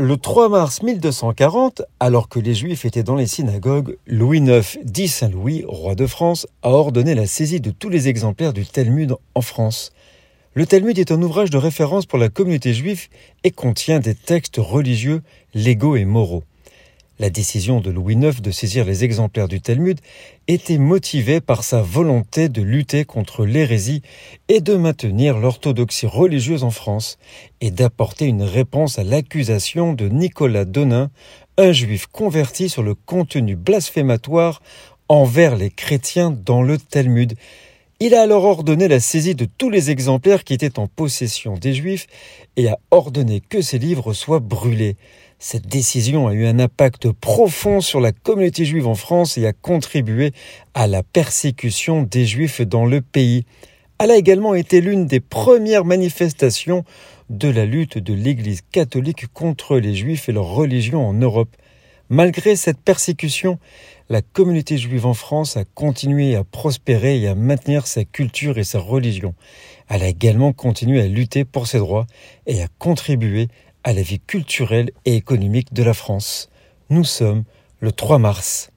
Le 3 mars 1240, alors que les Juifs étaient dans les synagogues, Louis IX, dit Saint-Louis, roi de France, a ordonné la saisie de tous les exemplaires du Talmud en France. Le Talmud est un ouvrage de référence pour la communauté juive et contient des textes religieux, légaux et moraux. La décision de Louis IX de saisir les exemplaires du Talmud était motivée par sa volonté de lutter contre l'hérésie et de maintenir l'orthodoxie religieuse en France, et d'apporter une réponse à l'accusation de Nicolas Donin, un juif converti sur le contenu blasphématoire envers les chrétiens dans le Talmud. Il a alors ordonné la saisie de tous les exemplaires qui étaient en possession des Juifs et a ordonné que ces livres soient brûlés. Cette décision a eu un impact profond sur la communauté juive en France et a contribué à la persécution des Juifs dans le pays. Elle a également été l'une des premières manifestations de la lutte de l'Église catholique contre les Juifs et leur religion en Europe. Malgré cette persécution, la communauté juive en France a continué à prospérer et à maintenir sa culture et sa religion. Elle a également continué à lutter pour ses droits et à contribuer à la vie culturelle et économique de la France. Nous sommes le 3 mars